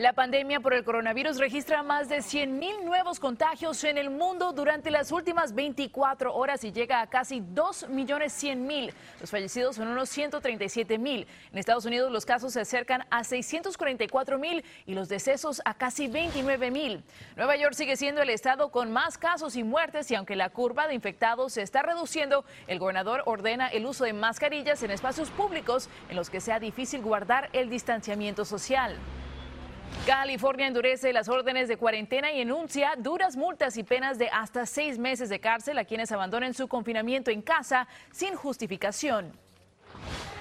La pandemia por el coronavirus registra más de 100.000 nuevos contagios en el mundo durante las últimas 24 horas y llega a casi 2.100.000. Los fallecidos son unos 137.000. En Estados Unidos los casos se acercan a 644.000 y los decesos a casi 29.000. Nueva York sigue siendo el estado con más casos y muertes y aunque la curva de infectados se está reduciendo, el gobernador ordena el uso de mascarillas en espacios públicos en los que sea difícil guardar el distanciamiento social. California endurece las órdenes de cuarentena y enuncia duras multas y penas de hasta seis meses de cárcel a quienes abandonen su confinamiento en casa sin justificación.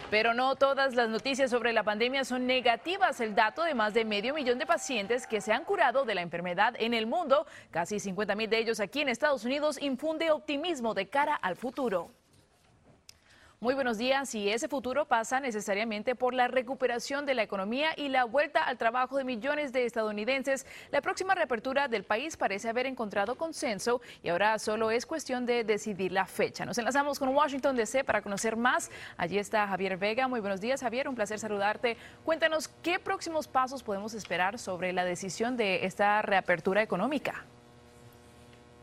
Pero no todas las noticias sobre la pandemia son negativas. El dato de más de medio millón de pacientes que se han curado de la enfermedad en el mundo, casi 50 mil de ellos aquí en Estados Unidos, infunde optimismo de cara al futuro. Muy buenos días. Y ese futuro pasa necesariamente por la recuperación de la economía y la vuelta al trabajo de millones de estadounidenses. La próxima reapertura del país parece haber encontrado consenso y ahora solo es cuestión de decidir la fecha. Nos enlazamos con Washington DC para conocer más. Allí está Javier Vega. Muy buenos días, Javier. Un placer saludarte. Cuéntanos qué próximos pasos podemos esperar sobre la decisión de esta reapertura económica.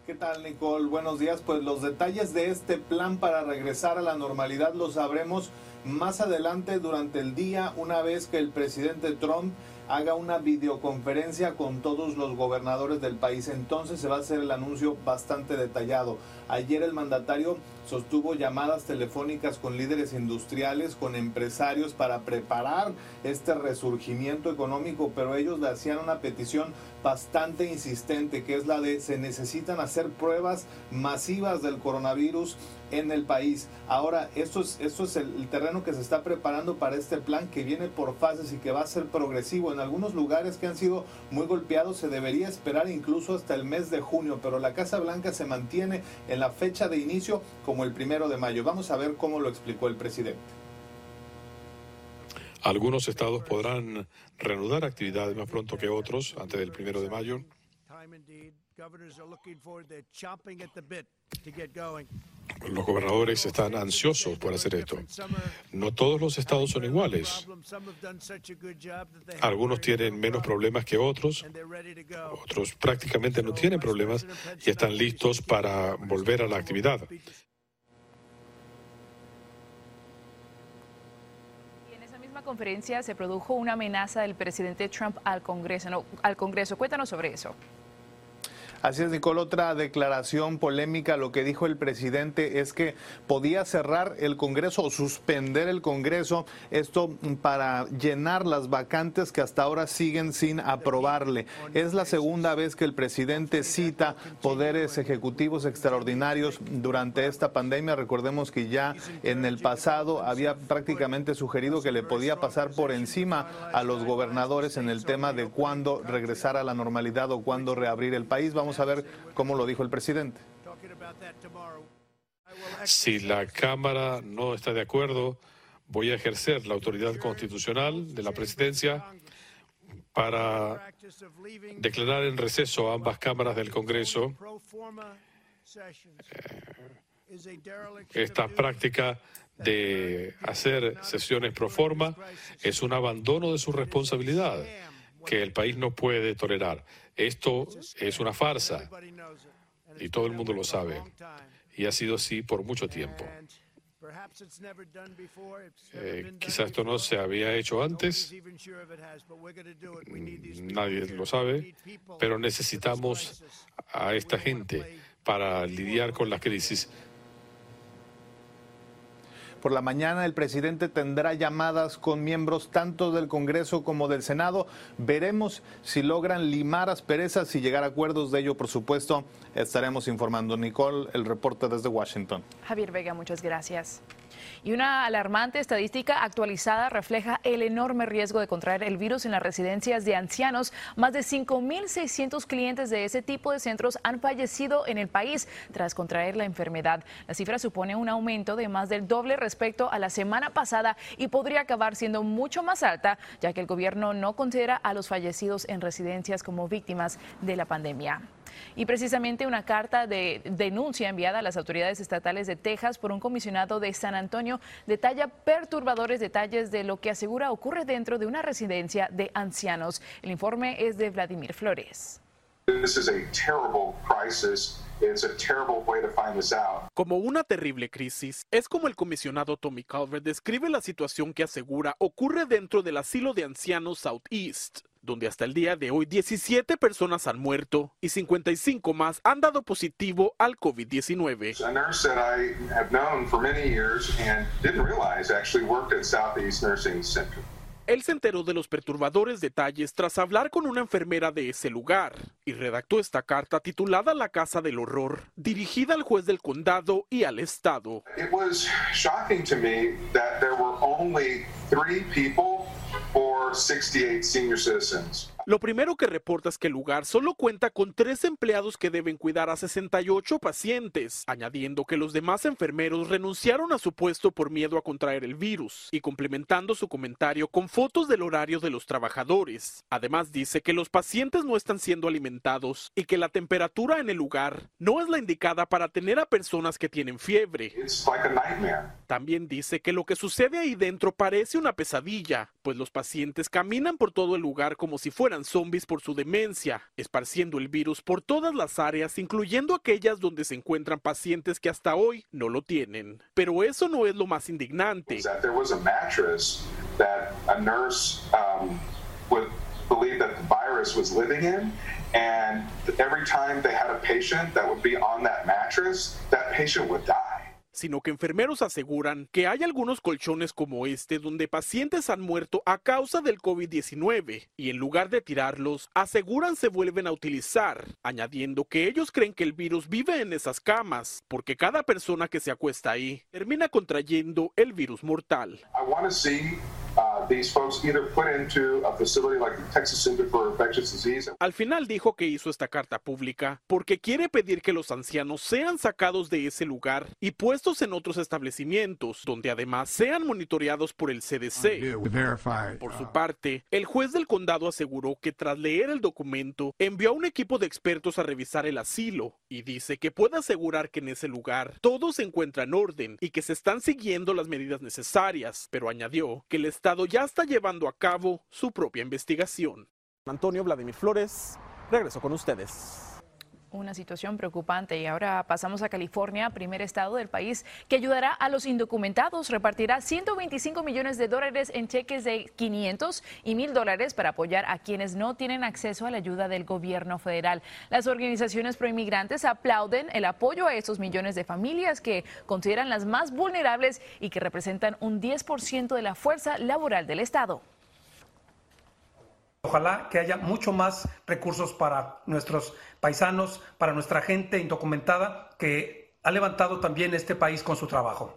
¿Qué tal, Nicole? Buenos días. Pues los detalles de este plan para regresar a la normalidad los sabremos más adelante durante el día, una vez que el presidente Trump haga una videoconferencia con todos los gobernadores del país. Entonces se va a hacer el anuncio bastante detallado. Ayer el mandatario sostuvo llamadas telefónicas con líderes industriales, con empresarios para preparar este resurgimiento económico, pero ellos le hacían una petición bastante insistente, que es la de se necesitan hacer pruebas masivas del coronavirus en el país. Ahora, esto es, esto es el, terreno que se está preparando para este plan que viene por fases y que va a ser progresivo. En algunos lugares que han sido muy golpeados se debería esperar incluso hasta el mes de junio, pero la Casa Blanca se mantiene en la fecha de inicio como el primero de mayo. Vamos a ver cómo lo explicó el presidente. Algunos estados podrán reanudar actividades más pronto que otros antes del primero de mayo. Los gobernadores están ansiosos por hacer esto. No todos los estados son iguales. Algunos tienen menos problemas que otros, otros prácticamente no tienen problemas y están listos para volver a la actividad. en esa misma conferencia se produjo una amenaza del presidente Trump al Congreso. al Congreso. Cuéntanos sobre eso. Así es, Nicole, otra declaración polémica. Lo que dijo el presidente es que podía cerrar el Congreso o suspender el Congreso, esto para llenar las vacantes que hasta ahora siguen sin aprobarle. Es la segunda vez que el presidente cita poderes ejecutivos extraordinarios durante esta pandemia. Recordemos que ya en el pasado había prácticamente sugerido que le podía pasar por encima a los gobernadores en el tema de cuándo regresar a la normalidad o cuándo reabrir el país. Vamos a ver cómo lo dijo el presidente. Si la Cámara no está de acuerdo, voy a ejercer la autoridad constitucional de la presidencia para declarar en receso a ambas cámaras del Congreso. Eh, esta práctica de hacer sesiones pro forma es un abandono de su responsabilidad que el país no puede tolerar. Esto es una farsa y todo el mundo lo sabe. Y ha sido así por mucho tiempo. Eh, quizás esto no se había hecho antes, nadie lo sabe, pero necesitamos a esta gente para lidiar con la crisis por la mañana el presidente tendrá llamadas con miembros tanto del Congreso como del Senado. Veremos si logran limar asperezas y llegar a acuerdos de ello, por supuesto. Estaremos informando. Nicole, el reporte desde Washington. Javier Vega, muchas gracias. Y una alarmante estadística actualizada refleja el enorme riesgo de contraer el virus en las residencias de ancianos. Más de 5.600 clientes de ese tipo de centros han fallecido en el país tras contraer la enfermedad. La cifra supone un aumento de más del doble respecto a la semana pasada y podría acabar siendo mucho más alta, ya que el gobierno no considera a los fallecidos en residencias como víctimas de la pandemia. Y precisamente una carta de denuncia enviada a las autoridades estatales de Texas por un comisionado de San Antonio detalla perturbadores detalles de lo que asegura ocurre dentro de una residencia de ancianos. El informe es de Vladimir Flores. Como una terrible crisis, es como el comisionado Tommy Calvert describe la situación que asegura ocurre dentro del asilo de ancianos Southeast donde hasta el día de hoy 17 personas han muerto y 55 más han dado positivo al COVID-19. Él se enteró de los perturbadores detalles tras hablar con una enfermera de ese lugar y redactó esta carta titulada La Casa del Horror, dirigida al juez del condado y al estado. It was shocking to me that there were only three people for 68 senior citizens. Lo primero que reporta es que el lugar solo cuenta con tres empleados que deben cuidar a 68 pacientes, añadiendo que los demás enfermeros renunciaron a su puesto por miedo a contraer el virus, y complementando su comentario con fotos del horario de los trabajadores. Además dice que los pacientes no están siendo alimentados y que la temperatura en el lugar no es la indicada para tener a personas que tienen fiebre. También dice que lo que sucede ahí dentro parece una pesadilla, pues los pacientes caminan por todo el lugar como si fueran zombies por su demencia, esparciendo el virus por todas las áreas, incluyendo aquellas donde se encuentran pacientes que hasta hoy no lo tienen. Pero eso no es lo más indignante. believe that the virus was living in and every time they had a patient that would be on that mattress that patient would die sino que enfermeros aseguran que hay algunos colchones como este donde pacientes han muerto a causa del COVID-19 y en lugar de tirarlos, aseguran se vuelven a utilizar, añadiendo que ellos creen que el virus vive en esas camas, porque cada persona que se acuesta ahí termina contrayendo el virus mortal. Al final dijo que hizo esta carta pública porque quiere pedir que los ancianos sean sacados de ese lugar y puestos en otros establecimientos, donde además sean monitoreados por el CDC. Por su parte, el juez del condado aseguró que tras leer el documento, envió a un equipo de expertos a revisar el asilo y dice que puede asegurar que en ese lugar todo se encuentra en orden y que se están siguiendo las medidas necesarias, pero añadió que el Estado ya está llevando a cabo su propia investigación. Antonio Vladimir Flores, regreso con ustedes. Una situación preocupante y ahora pasamos a California, primer estado del país que ayudará a los indocumentados. Repartirá 125 millones de dólares en cheques de 500 y 1000 dólares para apoyar a quienes no tienen acceso a la ayuda del gobierno federal. Las organizaciones proinmigrantes aplauden el apoyo a estos millones de familias que consideran las más vulnerables y que representan un 10% de la fuerza laboral del estado. Ojalá que haya mucho más recursos para nuestros paisanos, para nuestra gente indocumentada que ha levantado también este país con su trabajo.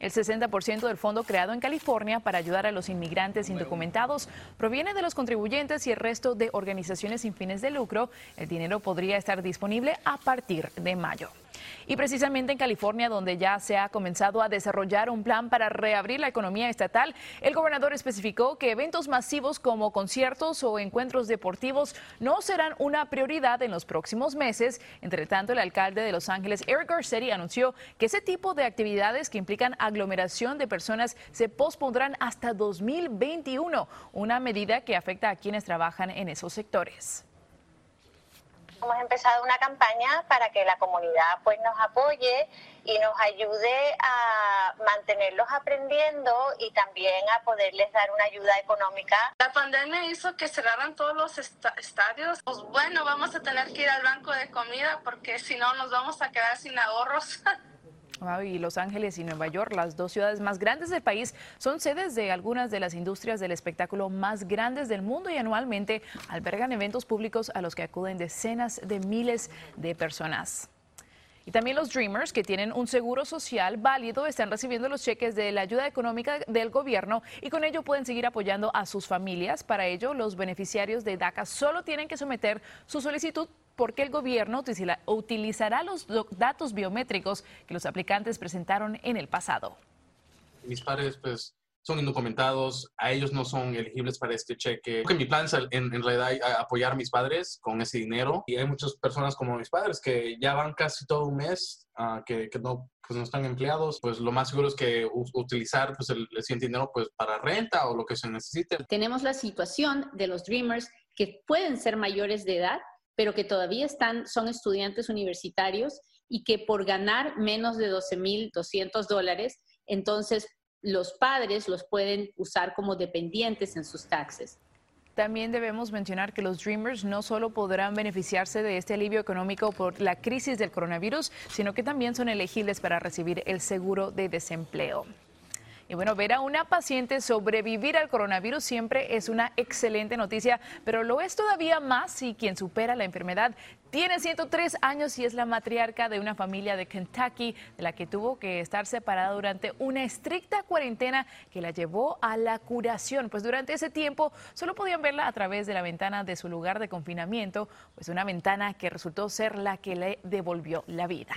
El 60% del fondo creado en California para ayudar a los inmigrantes indocumentados proviene de los contribuyentes y el resto de organizaciones sin fines de lucro. El dinero podría estar disponible a partir de mayo. Y precisamente en California, donde ya se ha comenzado a desarrollar un plan para reabrir la economía estatal, el gobernador especificó que eventos masivos como conciertos o encuentros deportivos no serán una prioridad en los próximos meses. Entre tanto, el alcalde de Los Ángeles, Eric Garcetti, anunció que ese tipo de actividades que implican aglomeración de personas se pospondrán hasta 2021, una medida que afecta a quienes trabajan en esos sectores hemos empezado una campaña para que la comunidad pues nos apoye y nos ayude a mantenerlos aprendiendo y también a poderles dar una ayuda económica. La pandemia hizo que cerraran todos los estadios. Pues bueno, vamos a tener que ir al banco de comida porque si no nos vamos a quedar sin ahorros. y Los Ángeles y Nueva York, las dos ciudades más grandes del país, son sedes de algunas de las industrias del espectáculo más grandes del mundo y anualmente albergan eventos públicos a los que acuden decenas de miles de personas. Y también los Dreamers, que tienen un seguro social válido, están recibiendo los cheques de la ayuda económica del gobierno y con ello pueden seguir apoyando a sus familias. Para ello, los beneficiarios de DACA solo tienen que someter su solicitud porque el gobierno utilizará los datos biométricos que los aplicantes presentaron en el pasado. Mis padres, pues, son indocumentados, a ellos no son elegibles para este cheque. Creo que mi plan es en, realidad apoyar a mis padres con ese dinero y hay muchas personas como mis padres que ya van casi todo un mes ah, que, no pues no están empleados, pues lo más seguro es que utilizar pues el, el dinero pues para renta o lo que se necesite. Tenemos la situación de los Dreamers que pueden ser mayores de edad, pero que todavía están, son estudiantes universitarios y que por ganar menos de 12.200 dólares, entonces los padres los pueden usar como dependientes en sus taxes. También debemos mencionar que los Dreamers no solo podrán beneficiarse de este alivio económico por la crisis del coronavirus, sino que también son elegibles para recibir el seguro de desempleo. Y bueno, ver a una paciente sobrevivir al coronavirus siempre es una excelente noticia, pero lo es todavía más si quien supera la enfermedad tiene 103 años y es la matriarca de una familia de Kentucky, de la que tuvo que estar separada durante una estricta cuarentena que la llevó a la curación. Pues durante ese tiempo solo podían verla a través de la ventana de su lugar de confinamiento, pues una ventana que resultó ser la que le devolvió la vida.